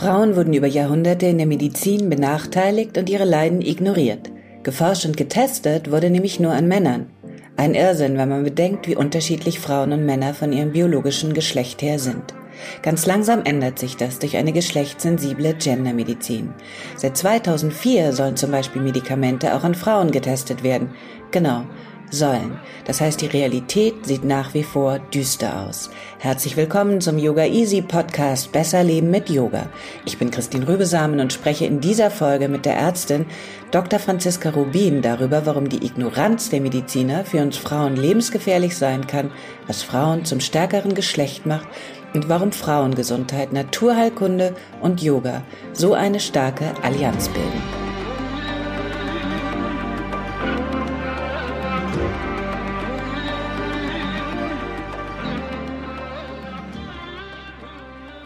Frauen wurden über Jahrhunderte in der Medizin benachteiligt und ihre Leiden ignoriert. Geforscht und getestet wurde nämlich nur an Männern. Ein Irrsinn, wenn man bedenkt, wie unterschiedlich Frauen und Männer von ihrem biologischen Geschlecht her sind. Ganz langsam ändert sich das durch eine geschlechtssensible Gendermedizin. Seit 2004 sollen zum Beispiel Medikamente auch an Frauen getestet werden. Genau, sollen. Das heißt, die Realität sieht nach wie vor düster aus. Herzlich willkommen zum Yoga Easy Podcast Besser Leben mit Yoga. Ich bin Christine Rübesamen und spreche in dieser Folge mit der Ärztin Dr. Franziska Rubin darüber, warum die Ignoranz der Mediziner für uns Frauen lebensgefährlich sein kann, was Frauen zum stärkeren Geschlecht macht und warum Frauengesundheit, Naturheilkunde und Yoga so eine starke Allianz bilden.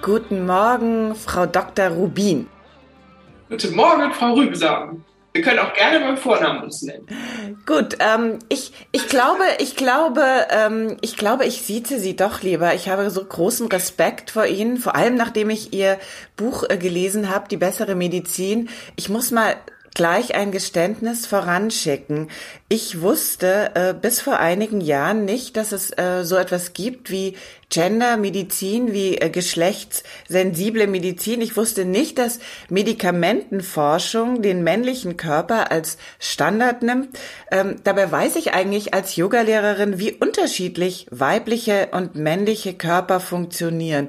Guten Morgen, Frau Dr. Rubin. Guten Morgen, Frau Rübesamen. Wir können auch gerne beim Vornamen uns nennen. Gut, ähm, ich, ich glaube, ich glaube, ähm, ich glaube, ich sieze Sie doch lieber. Ich habe so großen Respekt vor Ihnen, vor allem nachdem ich Ihr Buch äh, gelesen habe, Die bessere Medizin. Ich muss mal gleich ein Geständnis voranschicken. Ich wusste äh, bis vor einigen Jahren nicht, dass es äh, so etwas gibt wie Gendermedizin, wie äh, geschlechtssensible Medizin. Ich wusste nicht, dass Medikamentenforschung den männlichen Körper als Standard nimmt. Ähm, dabei weiß ich eigentlich als Yogalehrerin, wie unterschiedlich weibliche und männliche Körper funktionieren.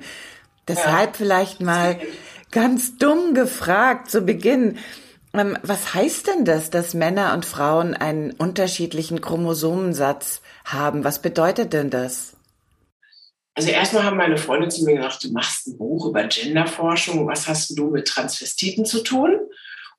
Deshalb ja. vielleicht mal ganz dumm gefragt zu Beginn. Ähm, was heißt denn das, dass Männer und Frauen einen unterschiedlichen Chromosomensatz haben? Was bedeutet denn das? Also erstmal haben meine Freunde zu mir gesagt, du machst ein Buch über Genderforschung. Was hast du mit Transvestiten zu tun?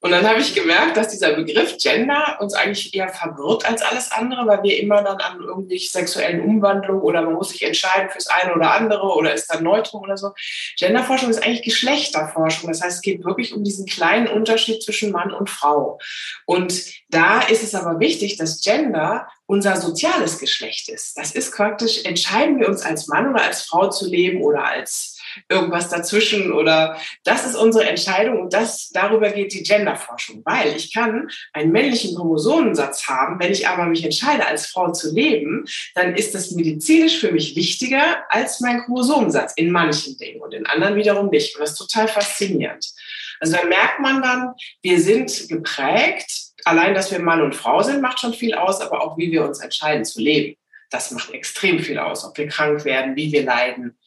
Und dann habe ich gemerkt, dass dieser Begriff Gender uns eigentlich eher verwirrt als alles andere, weil wir immer dann an irgendwelche sexuellen Umwandlungen oder man muss sich entscheiden fürs eine oder andere oder ist dann Neutrum oder so. Genderforschung ist eigentlich Geschlechterforschung. Das heißt, es geht wirklich um diesen kleinen Unterschied zwischen Mann und Frau. Und da ist es aber wichtig, dass Gender unser soziales Geschlecht ist. Das ist praktisch, entscheiden wir uns als Mann oder als Frau zu leben oder als irgendwas dazwischen oder das ist unsere Entscheidung und das, darüber geht die Genderforschung, weil ich kann einen männlichen Chromosomensatz haben, wenn ich aber mich entscheide, als Frau zu leben, dann ist das medizinisch für mich wichtiger als mein Chromosomensatz in manchen Dingen und in anderen wiederum nicht. Und das ist total faszinierend. Also da merkt man dann, wir sind geprägt, allein, dass wir Mann und Frau sind, macht schon viel aus, aber auch wie wir uns entscheiden zu leben. Das macht extrem viel aus, ob wir krank werden, wie wir leiden,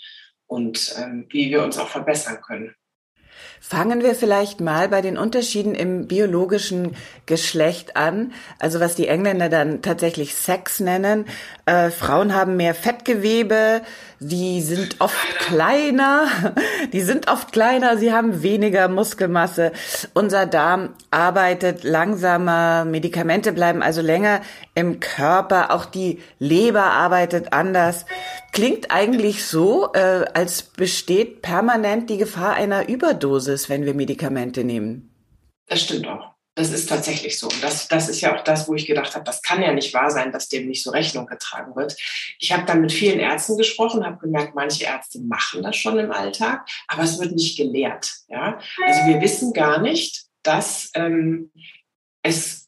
und ähm, wie wir uns auch verbessern können. Fangen wir vielleicht mal bei den Unterschieden im biologischen Geschlecht an. Also was die Engländer dann tatsächlich Sex nennen. Äh, Frauen haben mehr Fettgewebe, die sind oft kleiner, die sind oft kleiner, sie haben weniger Muskelmasse. Unser Darm arbeitet langsamer, Medikamente bleiben also länger im Körper, auch die Leber arbeitet anders. Klingt eigentlich so, äh, als besteht permanent die Gefahr einer Überdosis, wenn wir Medikamente nehmen. Das stimmt auch. Das ist tatsächlich so. Das, das ist ja auch das, wo ich gedacht habe, das kann ja nicht wahr sein, dass dem nicht so Rechnung getragen wird. Ich habe dann mit vielen Ärzten gesprochen, habe gemerkt, manche Ärzte machen das schon im Alltag, aber es wird nicht gelehrt. Ja? Also wir wissen gar nicht, dass ähm, es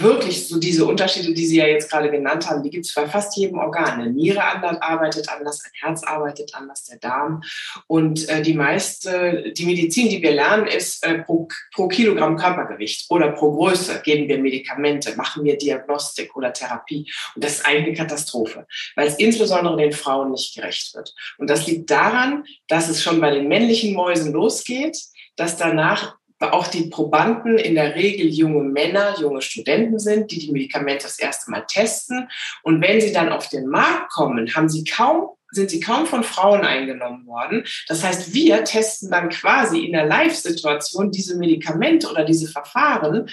wirklich so diese Unterschiede, die Sie ja jetzt gerade genannt haben, die gibt es bei fast jedem Organ. Eine Niere arbeitet anders, ein Herz arbeitet anders, der Darm. Und äh, die meiste, die Medizin, die wir lernen, ist äh, pro, pro Kilogramm Körpergewicht oder pro Größe geben wir Medikamente, machen wir Diagnostik oder Therapie. Und das ist eigentlich eine Katastrophe, weil es insbesondere den Frauen nicht gerecht wird. Und das liegt daran, dass es schon bei den männlichen Mäusen losgeht, dass danach auch die Probanden in der Regel junge Männer, junge Studenten sind, die die Medikamente das erste Mal testen. Und wenn sie dann auf den Markt kommen, haben sie kaum sind sie kaum von Frauen eingenommen worden. Das heißt, wir testen dann quasi in der Live-Situation diese Medikamente oder diese Verfahren,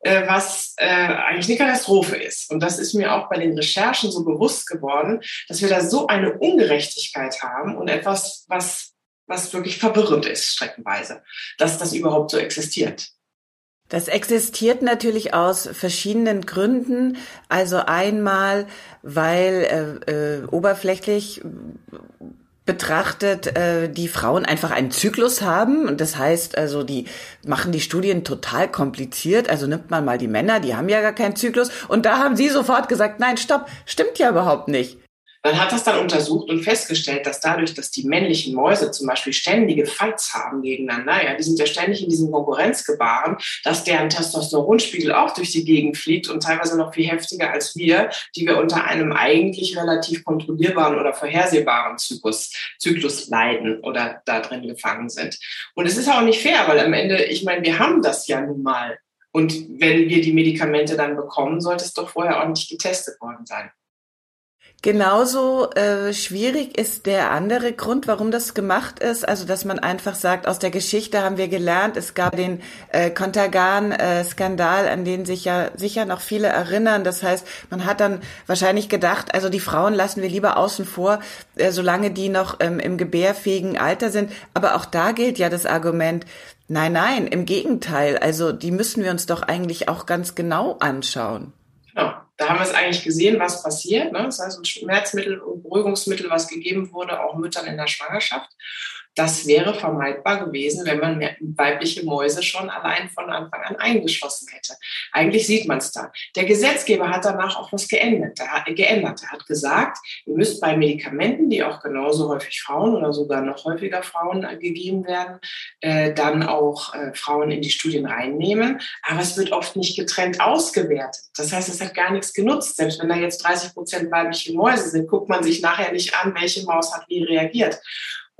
äh, was äh, eigentlich eine Katastrophe ist. Und das ist mir auch bei den Recherchen so bewusst geworden, dass wir da so eine Ungerechtigkeit haben und etwas, was was wirklich verwirrend ist, streckenweise, dass das überhaupt so existiert. Das existiert natürlich aus verschiedenen Gründen. Also einmal, weil äh, äh, oberflächlich betrachtet, äh, die Frauen einfach einen Zyklus haben. Und das heißt, also die machen die Studien total kompliziert. Also nimmt man mal die Männer, die haben ja gar keinen Zyklus. Und da haben sie sofort gesagt, nein, stopp, stimmt ja überhaupt nicht. Man hat das dann untersucht und festgestellt, dass dadurch, dass die männlichen Mäuse zum Beispiel ständige Fights haben gegeneinander, ja, die sind ja ständig in diesem Konkurrenzgebaren, dass deren Testosteronspiegel auch durch die Gegend fliegt und teilweise noch viel heftiger als wir, die wir unter einem eigentlich relativ kontrollierbaren oder vorhersehbaren Zyklus, Zyklus leiden oder da drin gefangen sind. Und es ist auch nicht fair, weil am Ende, ich meine, wir haben das ja nun mal. Und wenn wir die Medikamente dann bekommen, sollte es doch vorher ordentlich getestet worden sein. Genauso äh, schwierig ist der andere Grund, warum das gemacht ist. Also, dass man einfach sagt, aus der Geschichte haben wir gelernt, es gab den äh, Kontergan-Skandal, an den sich ja sicher noch viele erinnern. Das heißt, man hat dann wahrscheinlich gedacht, also die Frauen lassen wir lieber außen vor, äh, solange die noch ähm, im gebärfähigen Alter sind. Aber auch da gilt ja das Argument, nein, nein, im Gegenteil. Also, die müssen wir uns doch eigentlich auch ganz genau anschauen. Genau. Da haben wir es eigentlich gesehen, was passiert. Ne? Das heißt, ein Schmerzmittel und Beruhigungsmittel, was gegeben wurde, auch Müttern in der Schwangerschaft. Das wäre vermeidbar gewesen, wenn man weibliche Mäuse schon allein von Anfang an eingeschlossen hätte. Eigentlich sieht man es da. Der Gesetzgeber hat danach auch was geändert. Er hat, geändert. Er hat gesagt, ihr müsst bei Medikamenten, die auch genauso häufig Frauen oder sogar noch häufiger Frauen gegeben werden, äh, dann auch äh, Frauen in die Studien reinnehmen. Aber es wird oft nicht getrennt ausgewertet. Das heißt, es hat gar nichts genutzt. Selbst wenn da jetzt 30 Prozent weibliche Mäuse sind, guckt man sich nachher nicht an, welche Maus hat wie reagiert.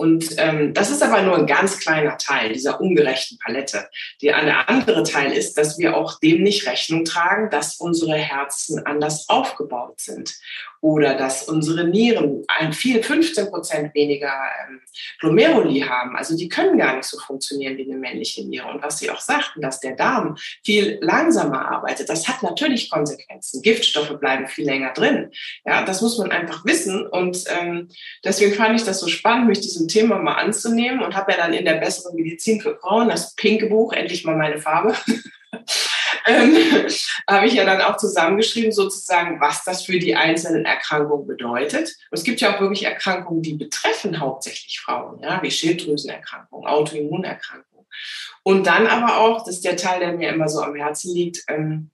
Und ähm, das ist aber nur ein ganz kleiner Teil dieser ungerechten Palette. Der andere Teil ist, dass wir auch dem nicht Rechnung tragen, dass unsere Herzen anders aufgebaut sind oder dass unsere Nieren ein viel 15 Prozent weniger ähm, Glomeruli haben. Also die können gar nicht so funktionieren wie eine männliche Niere. Und was Sie auch sagten, dass der Darm viel langsamer arbeitet, das hat natürlich Konsequenzen. Giftstoffe bleiben viel länger drin. Ja, das muss man einfach wissen. Und ähm, deswegen fand ich das so spannend, mich diesem Thema mal anzunehmen und habe ja dann in der besseren Medizin für Frauen das pinke Buch, endlich mal meine Farbe, ähm, habe ich ja dann auch zusammengeschrieben, sozusagen, was das für die einzelnen Erkrankungen bedeutet. Und es gibt ja auch wirklich Erkrankungen, die betreffen hauptsächlich Frauen, ja, wie Schilddrüsenerkrankungen, Autoimmunerkrankungen. Und dann aber auch, das ist der Teil, der mir immer so am Herzen liegt, ähm,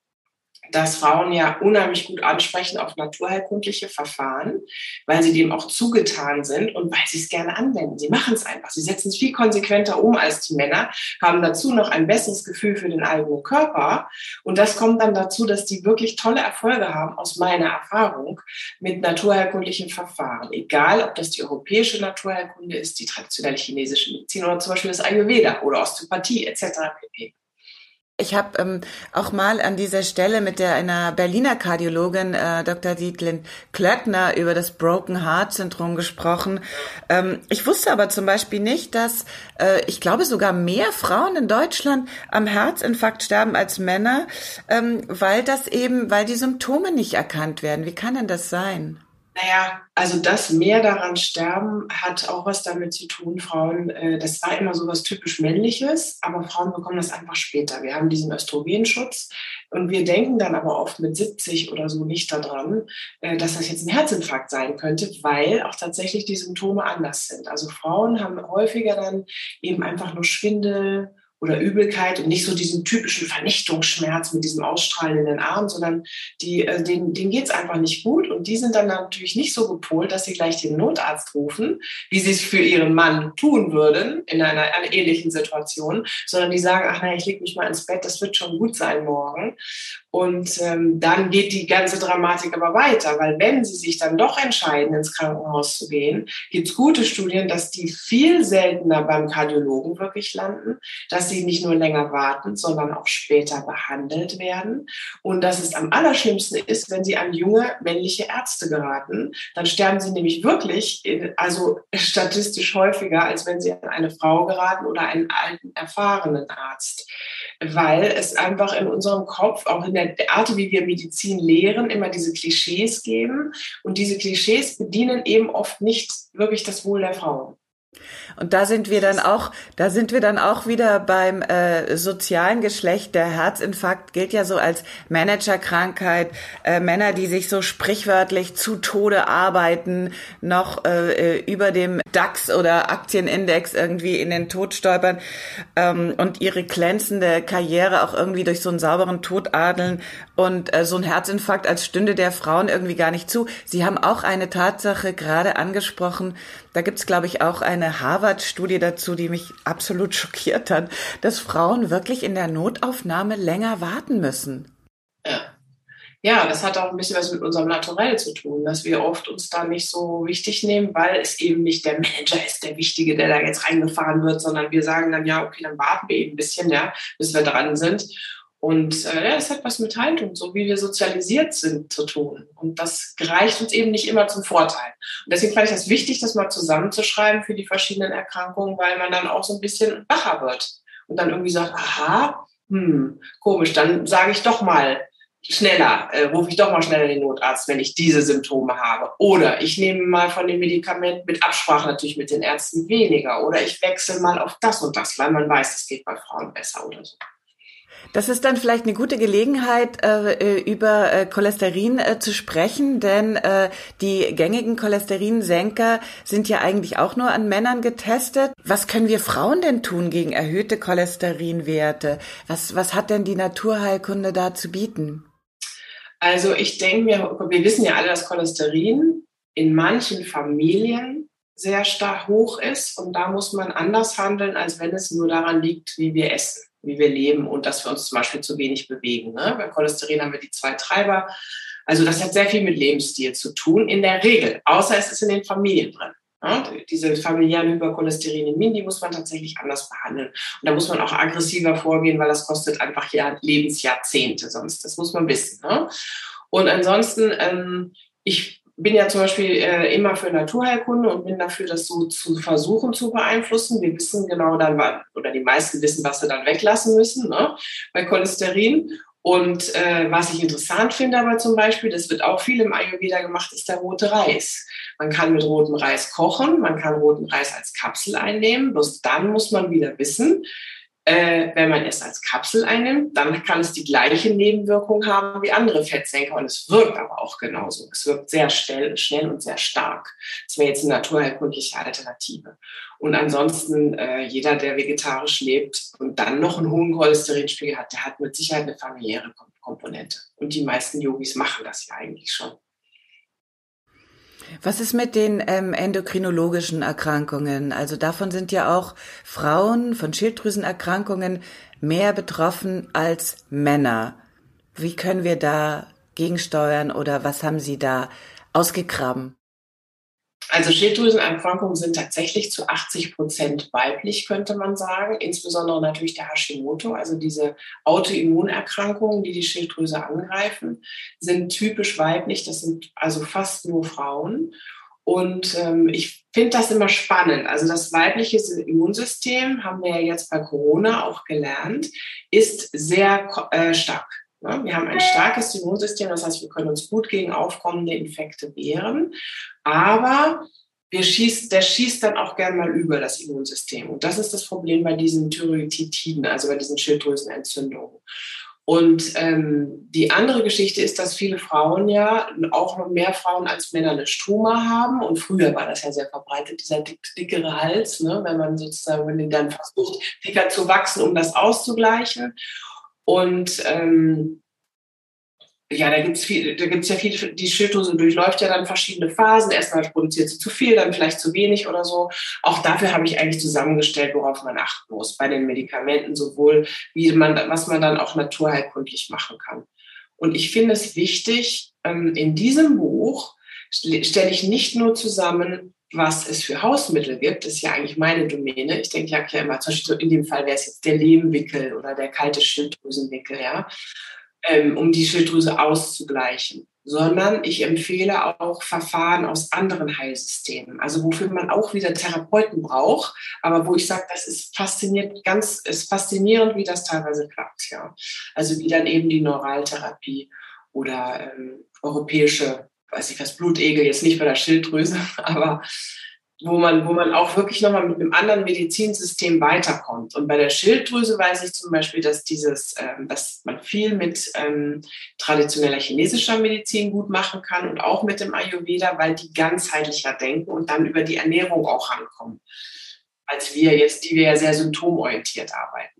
dass Frauen ja unheimlich gut ansprechen auf naturheilkundliche Verfahren, weil sie dem auch zugetan sind und weil sie es gerne anwenden. Sie machen es einfach. Sie setzen es viel konsequenter um als die Männer, haben dazu noch ein besseres Gefühl für den eigenen Körper. Und das kommt dann dazu, dass die wirklich tolle Erfolge haben, aus meiner Erfahrung, mit naturheilkundlichen Verfahren. Egal, ob das die europäische Naturheilkunde ist, die traditionelle chinesische Medizin oder zum Beispiel das Ayurveda oder Osteopathie etc. pp. Ich habe ähm, auch mal an dieser Stelle mit der einer Berliner Kardiologin äh, Dr. Dietlin Klöckner über das Broken Heart Syndrom gesprochen. Ähm, ich wusste aber zum Beispiel nicht, dass äh, ich glaube sogar mehr Frauen in Deutschland am Herzinfarkt sterben als Männer, ähm, weil das eben, weil die Symptome nicht erkannt werden. Wie kann denn das sein? Naja, also das mehr daran sterben hat auch was damit zu tun, Frauen, äh, das war immer so was typisch Männliches, aber Frauen bekommen das einfach später. Wir haben diesen Östrogenschutz und wir denken dann aber oft mit 70 oder so nicht daran, äh, dass das jetzt ein Herzinfarkt sein könnte, weil auch tatsächlich die Symptome anders sind. Also Frauen haben häufiger dann eben einfach nur Schwindel, oder Übelkeit und nicht so diesen typischen Vernichtungsschmerz mit diesem ausstrahlenden Arm, sondern die, äh, denen, denen geht's einfach nicht gut und die sind dann natürlich nicht so gepolt, dass sie gleich den Notarzt rufen, wie sie es für ihren Mann tun würden in einer, einer ähnlichen Situation, sondern die sagen, ach nein, ich leg mich mal ins Bett, das wird schon gut sein morgen. Und ähm, dann geht die ganze Dramatik aber weiter, weil wenn sie sich dann doch entscheiden, ins Krankenhaus zu gehen, gibt's gute Studien, dass die viel seltener beim Kardiologen wirklich landen, dass sie nicht nur länger warten, sondern auch später behandelt werden. Und dass es am allerschlimmsten ist, wenn sie an junge männliche Ärzte geraten, dann sterben sie nämlich wirklich, in, also statistisch häufiger, als wenn sie an eine Frau geraten oder einen alten, erfahrenen Arzt. Weil es einfach in unserem Kopf, auch in der Art, wie wir Medizin lehren, immer diese Klischees geben. Und diese Klischees bedienen eben oft nicht wirklich das Wohl der Frauen. Und da sind wir dann auch, da sind wir dann auch wieder beim äh, sozialen Geschlecht. Der Herzinfarkt gilt ja so als Managerkrankheit. Äh, Männer, die sich so sprichwörtlich zu Tode arbeiten, noch äh, äh über dem DAX oder Aktienindex irgendwie in den Tod stolpern ähm, und ihre glänzende Karriere auch irgendwie durch so einen sauberen Tod adeln und äh, so ein Herzinfarkt als stünde der Frauen irgendwie gar nicht zu. Sie haben auch eine Tatsache gerade angesprochen. Da gibt's glaube ich, auch eine Harvard-Studie dazu, die mich absolut schockiert hat, dass Frauen wirklich in der Notaufnahme länger warten müssen. Ja. Ja, das hat auch ein bisschen was mit unserem Naturell zu tun, dass wir oft uns da nicht so wichtig nehmen, weil es eben nicht der Manager ist, der Wichtige, der da jetzt reingefahren wird, sondern wir sagen dann, ja, okay, dann warten wir eben ein bisschen, ja, bis wir dran sind. Und äh, ja, es hat was mit Haltung, so wie wir sozialisiert sind, zu tun. Und das gereicht uns eben nicht immer zum Vorteil. Und deswegen fand ich das wichtig, das mal zusammenzuschreiben für die verschiedenen Erkrankungen, weil man dann auch so ein bisschen wacher wird und dann irgendwie sagt, aha, hm, komisch, dann sage ich doch mal schneller, äh, rufe ich doch mal schneller den Notarzt, wenn ich diese Symptome habe. Oder ich nehme mal von dem Medikament mit Absprache natürlich mit den Ärzten weniger. Oder ich wechsle mal auf das und das, weil man weiß, es geht bei Frauen besser oder so. Das ist dann vielleicht eine gute Gelegenheit, äh, äh, über äh, Cholesterin zu sprechen, denn die gängigen Cholesterinsenker sind ja eigentlich auch nur an Männern getestet. Was können wir Frauen denn tun gegen erhöhte Cholesterinwerte? Was, was hat denn die Naturheilkunde da zu bieten? Also ich denke mir, wir wissen ja alle, dass Cholesterin in manchen Familien sehr stark hoch ist und da muss man anders handeln, als wenn es nur daran liegt, wie wir essen wie wir leben und dass wir uns zum Beispiel zu wenig bewegen. Ne? Bei Cholesterin haben wir die zwei Treiber. Also das hat sehr viel mit Lebensstil zu tun, in der Regel, außer es ist in den Familien drin. Ne? Diese familiären Hypercholesterinämien, die muss man tatsächlich anders behandeln. Und da muss man auch aggressiver vorgehen, weil das kostet einfach ja Lebensjahrzehnte sonst. Das muss man wissen. Ne? Und ansonsten, ähm, ich bin ja zum Beispiel äh, immer für Naturheilkunde und bin dafür, das so zu versuchen zu beeinflussen. Wir wissen genau dann, oder die meisten wissen, was sie dann weglassen müssen ne, bei Cholesterin. Und äh, was ich interessant finde aber zum Beispiel, das wird auch viel im Ayurveda gemacht, ist der rote Reis. Man kann mit rotem Reis kochen, man kann roten Reis als Kapsel einnehmen. Bloß dann muss man wieder wissen, äh, wenn man es als Kapsel einnimmt, dann kann es die gleiche Nebenwirkung haben wie andere Fettsenker und es wirkt aber auch genauso. Es wirkt sehr schnell, schnell und sehr stark. Das wäre jetzt eine naturheilkundliche Alternative. Und ansonsten, äh, jeder, der vegetarisch lebt und dann noch einen hohen Cholesterinspiegel hat, der hat mit Sicherheit eine familiäre Komponente. Und die meisten Yogis machen das ja eigentlich schon. Was ist mit den ähm, endokrinologischen Erkrankungen? Also davon sind ja auch Frauen von Schilddrüsenerkrankungen mehr betroffen als Männer. Wie können wir da gegensteuern oder was haben Sie da ausgegraben? Also Schilddrüsenerkrankungen sind tatsächlich zu 80 Prozent weiblich, könnte man sagen. Insbesondere natürlich der Hashimoto, also diese Autoimmunerkrankungen, die die Schilddrüse angreifen, sind typisch weiblich. Das sind also fast nur Frauen. Und ähm, ich finde das immer spannend. Also das weibliche Immunsystem, haben wir ja jetzt bei Corona auch gelernt, ist sehr äh, stark. Ja, wir haben ein starkes Immunsystem, das heißt, wir können uns gut gegen aufkommende Infekte wehren, aber wir schießt, der schießt dann auch gern mal über das Immunsystem. Und das ist das Problem bei diesen Thyreoiditiden, also bei diesen Schilddrüsenentzündungen. Und ähm, die andere Geschichte ist, dass viele Frauen ja, auch noch mehr Frauen als Männer eine Struma haben. Und früher war das ja sehr verbreitet, dieser dick, dickere Hals, ne, wenn man sozusagen, wenn die dann versucht, dicker zu wachsen, um das auszugleichen. Und ähm, ja, da gibt's viel, da gibt's ja viel, die Schilddrüse durchläuft ja dann verschiedene Phasen. Erstmal produziert sie zu viel, dann vielleicht zu wenig oder so. Auch dafür habe ich eigentlich zusammengestellt, worauf man achten muss bei den Medikamenten, sowohl wie man, was man dann auch naturheilkundlich machen kann. Und ich finde es wichtig, ähm, in diesem Buch stelle ich nicht nur zusammen, was es für Hausmittel gibt, ist ja eigentlich meine Domäne. Ich denke ja immer, zum Beispiel in dem Fall wäre es jetzt der Lehmwickel oder der kalte Schilddrüsenwickel, ja, ähm, um die Schilddrüse auszugleichen. Sondern ich empfehle auch Verfahren aus anderen Heilsystemen, also wofür man auch wieder Therapeuten braucht, aber wo ich sage, das ist fasziniert, ganz, ist faszinierend, wie das teilweise klappt, ja. Also wie dann eben die Neuraltherapie oder ähm, europäische weiß ich was, Blutegel, jetzt nicht bei der Schilddrüse, aber wo man, wo man auch wirklich nochmal mit einem anderen Medizinsystem weiterkommt. Und bei der Schilddrüse weiß ich zum Beispiel, dass dieses, ähm, dass man viel mit ähm, traditioneller chinesischer Medizin gut machen kann und auch mit dem Ayurveda, weil die ganzheitlicher denken und dann über die Ernährung auch rankommen, als wir jetzt, die wir ja sehr symptomorientiert arbeiten.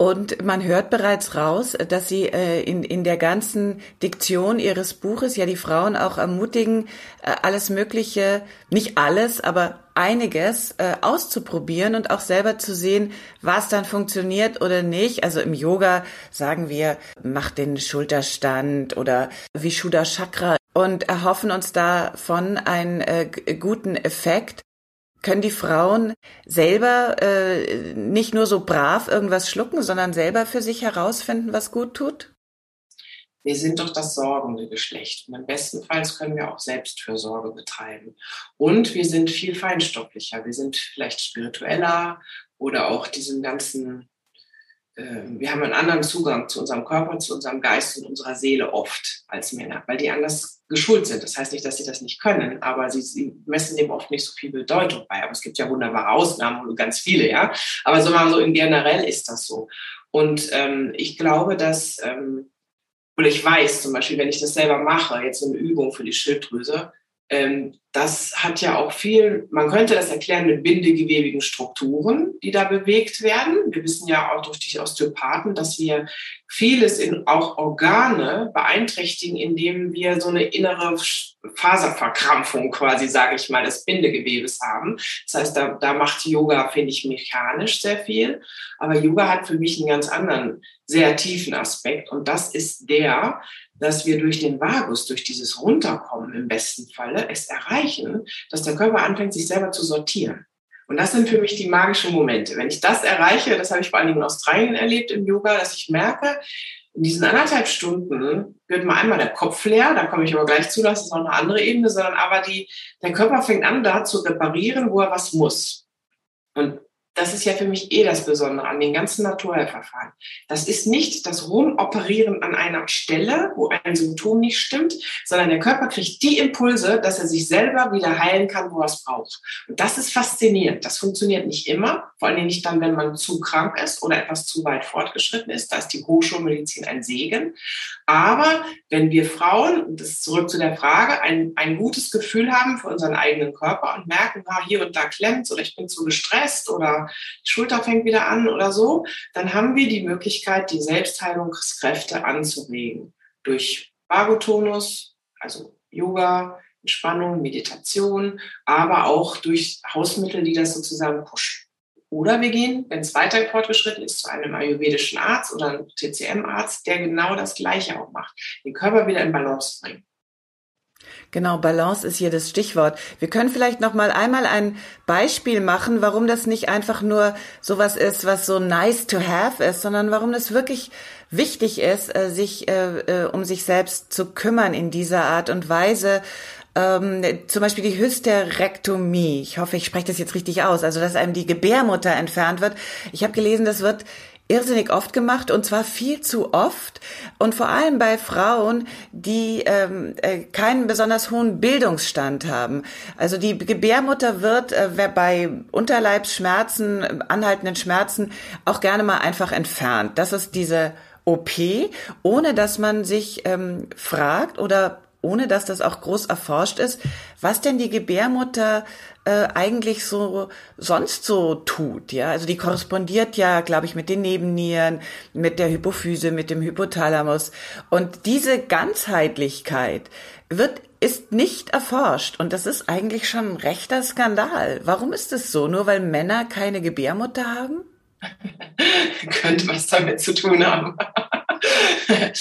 Und man hört bereits raus, dass Sie äh, in, in der ganzen Diktion Ihres Buches ja die Frauen auch ermutigen, äh, alles Mögliche, nicht alles, aber einiges äh, auszuprobieren und auch selber zu sehen, was dann funktioniert oder nicht. Also im Yoga sagen wir, mach den Schulterstand oder Vishuddha Chakra und erhoffen uns davon einen äh, guten Effekt. Können die Frauen selber äh, nicht nur so brav irgendwas schlucken, sondern selber für sich herausfinden, was gut tut? Wir sind doch das sorgende Geschlecht und im besten Fall können wir auch Selbstfürsorge betreiben. Und wir sind viel feinstofflicher, wir sind vielleicht spiritueller oder auch diesen ganzen wir haben einen anderen Zugang zu unserem Körper, zu unserem Geist und unserer Seele oft als Männer, weil die anders geschult sind. Das heißt nicht, dass sie das nicht können, aber sie, sie messen dem oft nicht so viel Bedeutung bei. Aber es gibt ja wunderbare Ausnahmen und ganz viele, ja. Aber so mal so in generell ist das so. Und ähm, ich glaube, dass, ähm, oder ich weiß zum Beispiel, wenn ich das selber mache, jetzt so eine Übung für die Schilddrüse, ähm, das hat ja auch viel, man könnte das erklären mit bindegewebigen Strukturen, die da bewegt werden. Wir wissen ja auch durch die Osteopathen, dass wir vieles in auch Organe beeinträchtigen, indem wir so eine innere Faserverkrampfung quasi, sage ich mal, des Bindegewebes haben. Das heißt, da, da macht Yoga, finde ich, mechanisch sehr viel. Aber Yoga hat für mich einen ganz anderen, sehr tiefen Aspekt. Und das ist der, dass wir durch den Vagus, durch dieses Runterkommen im besten Falle, es erreichen, dass der Körper anfängt, sich selber zu sortieren. Und das sind für mich die magischen Momente. Wenn ich das erreiche, das habe ich vor allen Dingen in Australien erlebt im Yoga, dass ich merke, in diesen anderthalb Stunden wird mal einmal der Kopf leer, da komme ich aber gleich zu, das ist noch eine andere Ebene, sondern aber die, der Körper fängt an, da zu reparieren, wo er was muss. Und das ist ja für mich eh das Besondere an den ganzen Naturheilverfahren. Das ist nicht das Rumoperieren an einer Stelle, wo ein Symptom nicht stimmt, sondern der Körper kriegt die Impulse, dass er sich selber wieder heilen kann, wo er es braucht. Und das ist faszinierend. Das funktioniert nicht immer, vor allem nicht dann, wenn man zu krank ist oder etwas zu weit fortgeschritten ist. Da ist die Hochschulmedizin ein Segen. Aber wenn wir Frauen, und das ist zurück zu der Frage, ein, ein gutes Gefühl haben für unseren eigenen Körper und merken, ah, hier und da klemmt oder ich bin zu gestresst oder die Schulter fängt wieder an oder so, dann haben wir die Möglichkeit, die Selbstheilungskräfte anzuregen durch Vagotonus, also Yoga, Entspannung, Meditation, aber auch durch Hausmittel, die das sozusagen pushen. Oder wir gehen, wenn es weiter fortgeschritten ist, zu einem ayurvedischen Arzt oder einem TCM-Arzt, der genau das Gleiche auch macht, den Körper wieder in Balance bringt. Genau, Balance ist hier das Stichwort. Wir können vielleicht noch mal einmal ein Beispiel machen, warum das nicht einfach nur sowas ist, was so nice to have ist, sondern warum das wirklich wichtig ist, äh, sich äh, äh, um sich selbst zu kümmern in dieser Art und Weise. Ähm, zum Beispiel die Hysterektomie. Ich hoffe, ich spreche das jetzt richtig aus. Also, dass einem die Gebärmutter entfernt wird. Ich habe gelesen, das wird irrsinnig oft gemacht und zwar viel zu oft und vor allem bei Frauen, die ähm, äh, keinen besonders hohen Bildungsstand haben. Also die Gebärmutter wird äh, bei Unterleibsschmerzen, anhaltenden Schmerzen auch gerne mal einfach entfernt. Das ist diese OP, ohne dass man sich ähm, fragt oder ohne dass das auch groß erforscht ist, was denn die Gebärmutter äh, eigentlich so sonst so tut. Ja, also die korrespondiert ja, glaube ich, mit den Nebennieren, mit der Hypophyse, mit dem Hypothalamus. Und diese Ganzheitlichkeit wird ist nicht erforscht und das ist eigentlich schon ein rechter Skandal. Warum ist es so? Nur weil Männer keine Gebärmutter haben? Könnte was damit zu tun haben.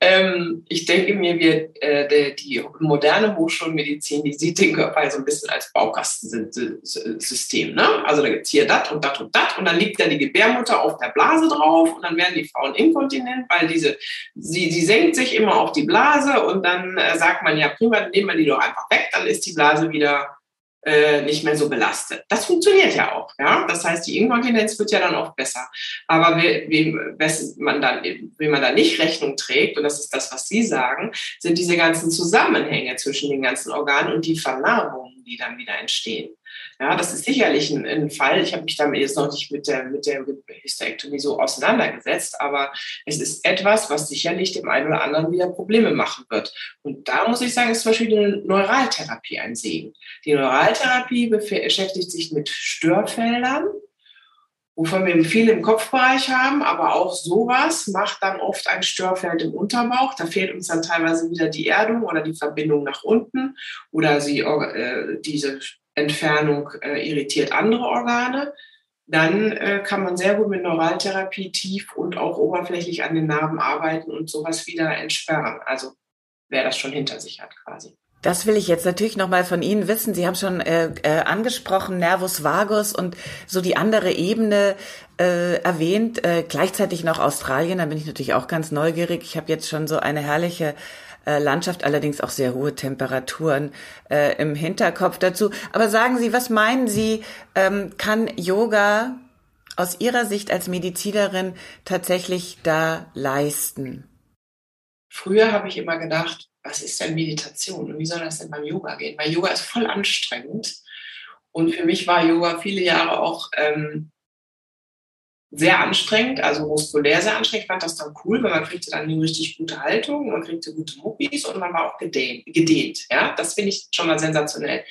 ähm, ich denke mir, wir, äh, die moderne Hochschulmedizin, die sieht den Körper so ein bisschen als Baukastensystem. Ne? Also da gibt es hier das und das und das und dann liegt da die Gebärmutter auf der Blase drauf und dann werden die Frauen inkontinent, weil diese, sie, sie senkt sich immer auf die Blase und dann äh, sagt man, ja prima, nehmen wir die doch einfach weg, dann ist die Blase wieder äh, nicht mehr so belastet. Das funktioniert ja auch. Ja? Das heißt, die Inkontinenz wird ja dann auch besser. Aber wem, man dann, man da nicht Rechnung trägt, und das ist das, was Sie sagen, sind diese ganzen Zusammenhänge zwischen den ganzen Organen und die Vernarbungen die dann wieder entstehen. Ja, das ist sicherlich ein, ein Fall. Ich habe mich damit jetzt noch nicht mit der, mit der Hysterektomie so auseinandergesetzt, aber es ist etwas, was sicherlich dem einen oder anderen wieder Probleme machen wird. Und da muss ich sagen, ist zum Beispiel die Neuraltherapie ein Segen. Die Neuraltherapie beschäftigt sich mit Störfeldern, wovon wir viel im Kopfbereich haben, aber auch sowas macht dann oft ein Störfeld im Unterbauch. Da fehlt uns dann teilweise wieder die Erdung oder die Verbindung nach unten oder sie, äh, diese Entfernung äh, irritiert andere Organe. Dann äh, kann man sehr gut mit Neuraltherapie tief und auch oberflächlich an den Narben arbeiten und sowas wieder entsperren. Also wer das schon hinter sich hat quasi. Das will ich jetzt natürlich noch mal von Ihnen wissen. Sie haben schon äh, äh, angesprochen Nervus vagus und so die andere Ebene äh, erwähnt. Äh, gleichzeitig noch Australien. Da bin ich natürlich auch ganz neugierig. Ich habe jetzt schon so eine herrliche äh, Landschaft, allerdings auch sehr hohe Temperaturen äh, im Hinterkopf dazu. Aber sagen Sie, was meinen Sie, ähm, kann Yoga aus Ihrer Sicht als Medizinerin tatsächlich da leisten? Früher habe ich immer gedacht, was ist denn Meditation und wie soll das denn beim Yoga gehen? Weil Yoga ist voll anstrengend. Und für mich war Yoga viele Jahre auch ähm, sehr anstrengend, also muskulär sehr anstrengend. Ich fand das dann cool, weil man kriegte dann eine richtig gute Haltung, man kriegte gute Muckis und man war auch gedehnt. gedehnt ja? Das finde ich schon mal sensationell.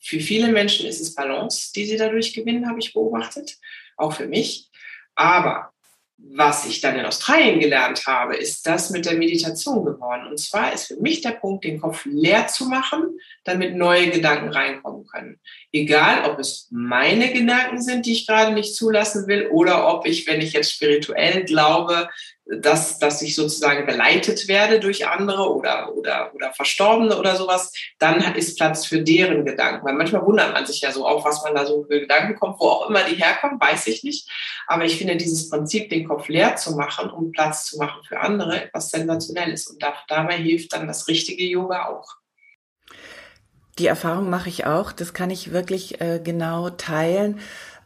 Für viele Menschen ist es Balance, die sie dadurch gewinnen, habe ich beobachtet, auch für mich. Aber was ich dann in Australien gelernt habe, ist das mit der Meditation geworden. Und zwar ist für mich der Punkt, den Kopf leer zu machen, damit neue Gedanken reinkommen können. Egal, ob es meine Gedanken sind, die ich gerade nicht zulassen will, oder ob ich, wenn ich jetzt spirituell glaube, dass, dass ich sozusagen geleitet werde durch andere oder, oder, oder Verstorbene oder sowas, dann ist Platz für deren Gedanken. Weil manchmal wundert man sich ja so auf, was man da so für Gedanken kommt, wo auch immer die herkommen, weiß ich nicht. Aber ich finde dieses Prinzip, den Kopf leer zu machen, um Platz zu machen für andere, etwas Sensationelles. Und da, dabei hilft dann das richtige Yoga auch. Die Erfahrung mache ich auch. Das kann ich wirklich äh, genau teilen.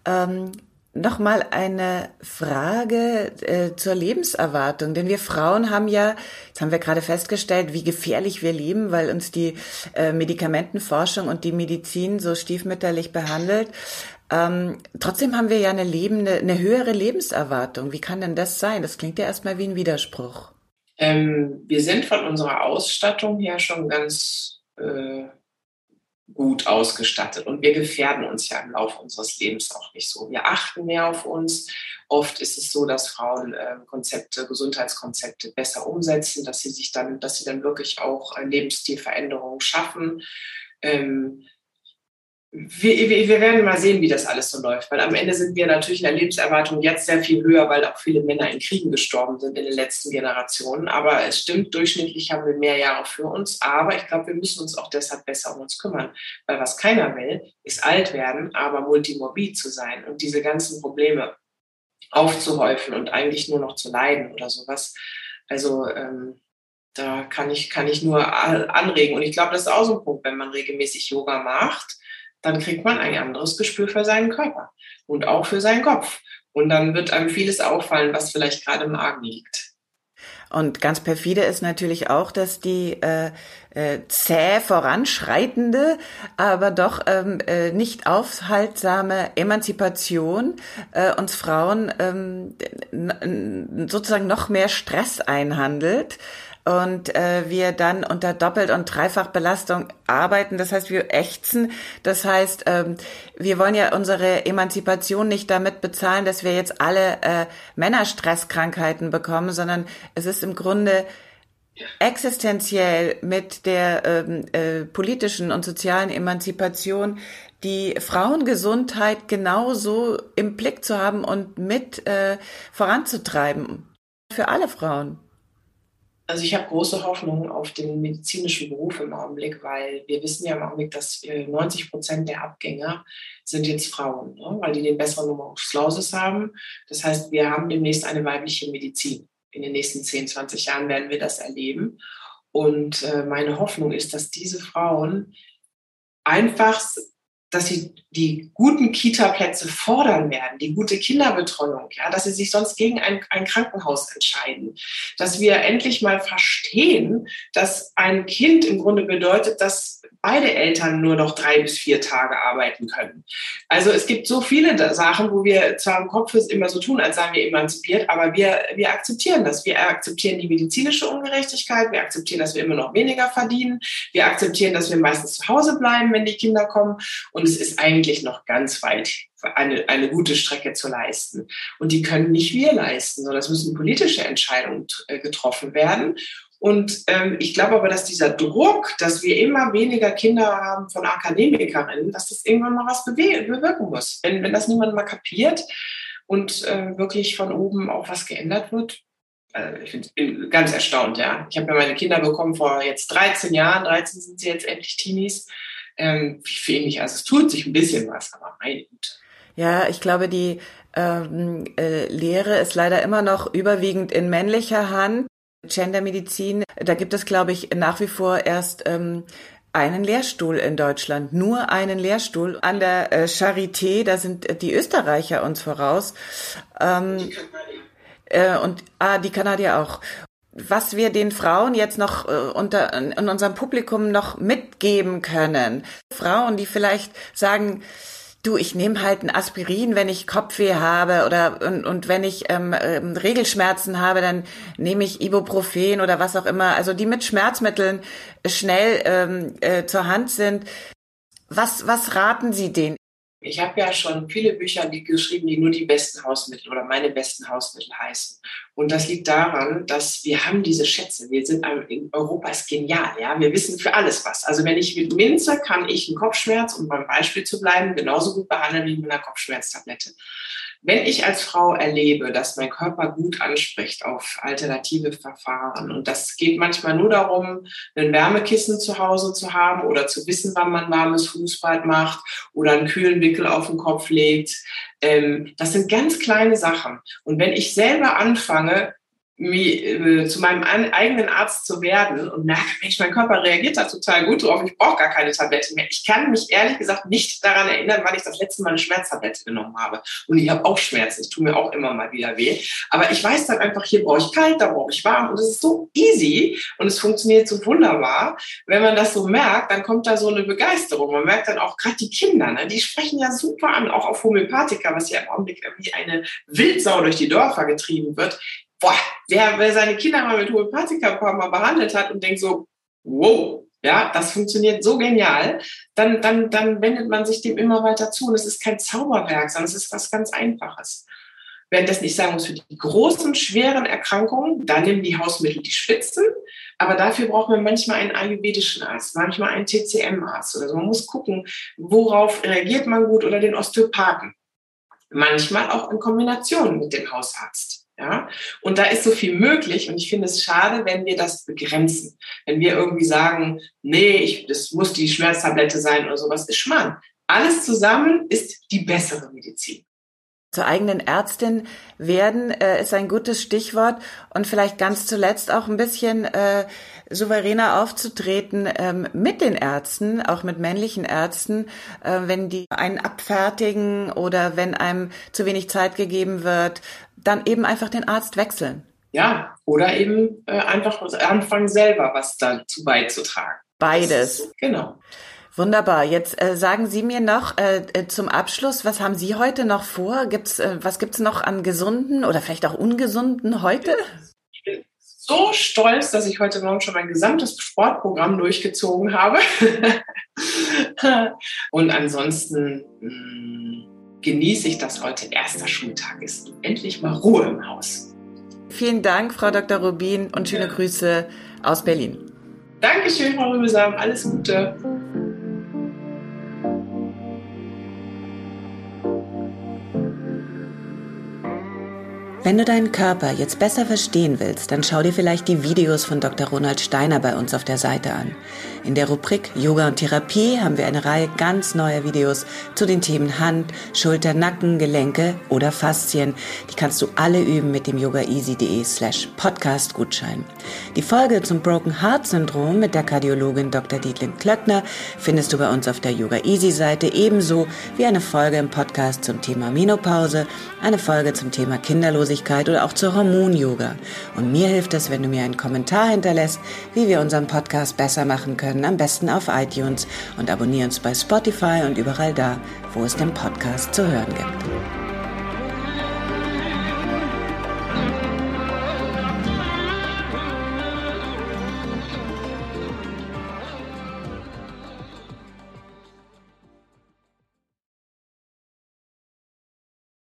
Ähm, Nochmal eine Frage äh, zur Lebenserwartung, denn wir Frauen haben ja, jetzt haben wir gerade festgestellt, wie gefährlich wir leben, weil uns die äh, Medikamentenforschung und die Medizin so stiefmütterlich behandelt. Ähm, trotzdem haben wir ja eine lebende, eine höhere Lebenserwartung. Wie kann denn das sein? Das klingt ja erstmal wie ein Widerspruch. Ähm, wir sind von unserer Ausstattung her schon ganz äh, gut ausgestattet. Und wir gefährden uns ja im Laufe unseres Lebens auch nicht so. Wir achten mehr auf uns. Oft ist es so, dass Frauen äh, Konzepte, Gesundheitskonzepte besser umsetzen, dass sie sich dann, dass sie dann wirklich auch äh, Lebensstilveränderungen schaffen. Ähm, wir, wir, werden mal sehen, wie das alles so läuft, weil am Ende sind wir natürlich in der Lebenserwartung jetzt sehr viel höher, weil auch viele Männer in Kriegen gestorben sind in den letzten Generationen. Aber es stimmt, durchschnittlich haben wir mehr Jahre für uns. Aber ich glaube, wir müssen uns auch deshalb besser um uns kümmern, weil was keiner will, ist alt werden, aber multimorbid zu sein und diese ganzen Probleme aufzuhäufen und eigentlich nur noch zu leiden oder sowas. Also ähm, da kann ich, kann ich nur anregen. Und ich glaube, das ist auch so ein Punkt, wenn man regelmäßig Yoga macht dann kriegt man ein anderes Gespür für seinen Körper und auch für seinen Kopf. Und dann wird einem vieles auffallen, was vielleicht gerade im Magen liegt. Und ganz perfide ist natürlich auch, dass die äh, äh, zäh voranschreitende, aber doch ähm, äh, nicht aufhaltsame Emanzipation äh, uns Frauen ähm, sozusagen noch mehr Stress einhandelt und äh, wir dann unter Doppelt- und Dreifachbelastung arbeiten. Das heißt, wir ächzen. Das heißt, ähm, wir wollen ja unsere Emanzipation nicht damit bezahlen, dass wir jetzt alle äh, Männerstresskrankheiten bekommen, sondern es ist im Grunde existenziell mit der ähm, äh, politischen und sozialen Emanzipation die Frauengesundheit genauso im Blick zu haben und mit äh, voranzutreiben. Für alle Frauen. Also ich habe große Hoffnung auf den medizinischen Beruf im Augenblick, weil wir wissen ja im Augenblick, dass 90 Prozent der Abgänger sind jetzt Frauen, ne? weil die den besseren Numerus haben. Das heißt, wir haben demnächst eine weibliche Medizin. In den nächsten 10, 20 Jahren werden wir das erleben. Und äh, meine Hoffnung ist, dass diese Frauen einfach dass sie die guten Kita-Plätze fordern werden, die gute Kinderbetreuung, ja, dass sie sich sonst gegen ein, ein Krankenhaus entscheiden, dass wir endlich mal verstehen, dass ein Kind im Grunde bedeutet, dass beide Eltern nur noch drei bis vier Tage arbeiten können. Also es gibt so viele Sachen, wo wir zwar im Kopf immer so tun, als seien wir emanzipiert, aber wir, wir akzeptieren das. Wir akzeptieren die medizinische Ungerechtigkeit, wir akzeptieren, dass wir immer noch weniger verdienen, wir akzeptieren, dass wir meistens zu Hause bleiben, wenn die Kinder kommen und es ist eigentlich noch ganz weit eine, eine gute Strecke zu leisten. Und die können nicht wir leisten, sondern es müssen politische Entscheidungen äh, getroffen werden. Und ähm, ich glaube aber, dass dieser Druck, dass wir immer weniger Kinder haben von Akademikerinnen, dass das irgendwann mal was bewirken muss. Wenn, wenn das niemand mal kapiert und äh, wirklich von oben auch was geändert wird, äh, ich bin ganz erstaunt, ja. Ich habe ja meine Kinder bekommen vor jetzt 13 Jahren, 13 sind sie jetzt endlich Teenies. Ähm, wie wenig, also es tut sich ein bisschen was, aber meine Güte. Ja, ich glaube, die ähm, äh, Lehre ist leider immer noch überwiegend in männlicher Hand. Gendermedizin, da gibt es, glaube ich, nach wie vor erst ähm, einen Lehrstuhl in Deutschland, nur einen Lehrstuhl an der äh, Charité, da sind die Österreicher uns voraus. Ähm, äh, und ah, die Kanadier auch. Was wir den Frauen jetzt noch äh, unter in unserem Publikum noch mitgeben können. Frauen, die vielleicht sagen, du, ich nehme halt ein Aspirin, wenn ich Kopfweh habe oder und, und wenn ich ähm, ähm, Regelschmerzen habe, dann nehme ich Ibuprofen oder was auch immer. Also die mit Schmerzmitteln schnell ähm, äh, zur Hand sind. Was, was raten Sie denen? Ich habe ja schon viele Bücher geschrieben, die nur die besten Hausmittel oder meine besten Hausmittel heißen. Und das liegt daran, dass wir haben diese Schätze. Wir sind in Europa ist genial, ja. Wir wissen für alles was. Also wenn ich mit Minze kann ich einen Kopfschmerz, um beim Beispiel zu bleiben, genauso gut behandeln wie mit einer Kopfschmerztablette. Wenn ich als Frau erlebe, dass mein Körper gut anspricht auf alternative Verfahren und das geht manchmal nur darum, ein Wärmekissen zu Hause zu haben oder zu wissen, wann man warmes Fußbad macht oder einen kühlen Wickel auf den Kopf legt. Ähm, das sind ganz kleine Sachen. Und wenn ich selber anfange, äh, zu meinem eigenen Arzt zu werden und merke, Mensch, mein Körper reagiert da total gut drauf, ich brauche gar keine Tablette mehr. Ich kann mich ehrlich gesagt nicht daran erinnern, wann ich das letzte Mal eine Schmerztablette genommen habe. Und ich habe auch Schmerzen, es tut mir auch immer mal wieder weh. Aber ich weiß dann einfach, hier brauche ich kalt, da brauche ich warm. Und es ist so easy und es funktioniert so wunderbar. Wenn man das so merkt, dann kommt da so eine Begeisterung. Man merkt dann auch gerade die Kinder, ne, die sprechen ja super an, auch auf Homöopathika, was ja im Augenblick wie eine Wildsau durch die Dörfer getrieben wird boah, wer, wer seine Kinder mal mit Homöopathika mal behandelt hat und denkt so, wow, ja, das funktioniert so genial, dann, dann, dann wendet man sich dem immer weiter zu. Und es ist kein Zauberwerk, sondern es ist was ganz Einfaches. Währenddessen ich sagen muss, für die großen, schweren Erkrankungen, da nehmen die Hausmittel die Spitzen, aber dafür braucht man manchmal einen ayurvedischen Arzt, manchmal einen TCM-Arzt oder so. Man muss gucken, worauf reagiert man gut oder den Osteopathen. Manchmal auch in Kombination mit dem Hausarzt. Ja, und da ist so viel möglich und ich finde es schade, wenn wir das begrenzen. Wenn wir irgendwie sagen, nee, ich, das muss die Schmerztablette sein oder sowas, ist Schmarrn. Alles zusammen ist die bessere Medizin. Zur eigenen Ärztin werden äh, ist ein gutes Stichwort und vielleicht ganz zuletzt auch ein bisschen äh, souveräner aufzutreten ähm, mit den Ärzten, auch mit männlichen Ärzten, äh, wenn die einen abfertigen oder wenn einem zu wenig Zeit gegeben wird, dann eben einfach den Arzt wechseln. Ja, oder eben äh, einfach anfangen selber was dazu beizutragen. Beides. So, genau. Wunderbar. Jetzt äh, sagen Sie mir noch äh, äh, zum Abschluss, was haben Sie heute noch vor? Gibt's, äh, was gibt's noch an gesunden oder vielleicht auch ungesunden heute? Ich bin so stolz, dass ich heute Morgen schon mein gesamtes Sportprogramm durchgezogen habe. Und ansonsten mh, hm, genieße ich, dass heute erster Schultag ist. Endlich mal Ruhe im Haus. Vielen Dank, Frau Dr. Rubin, und schöne ja. Grüße aus Berlin. Dankeschön, Frau Rübesam. Alles Gute. Wenn du deinen Körper jetzt besser verstehen willst, dann schau dir vielleicht die Videos von Dr. Ronald Steiner bei uns auf der Seite an. In der Rubrik Yoga und Therapie haben wir eine Reihe ganz neuer Videos zu den Themen Hand, Schulter, Nacken, Gelenke oder Faszien. Die kannst du alle üben mit dem yogaeasy.de slash podcast Gutschein. Die Folge zum Broken Heart Syndrom mit der Kardiologin Dr. Dietlin Klöckner findest du bei uns auf der Yoga Easy Seite ebenso wie eine Folge im Podcast zum Thema Menopause, eine Folge zum Thema Kinderlosigkeit oder auch zur Hormon-Yoga. Und mir hilft es, wenn du mir einen Kommentar hinterlässt, wie wir unseren Podcast besser machen können, am besten auf iTunes und abonniere uns bei Spotify und überall da, wo es den Podcast zu hören gibt.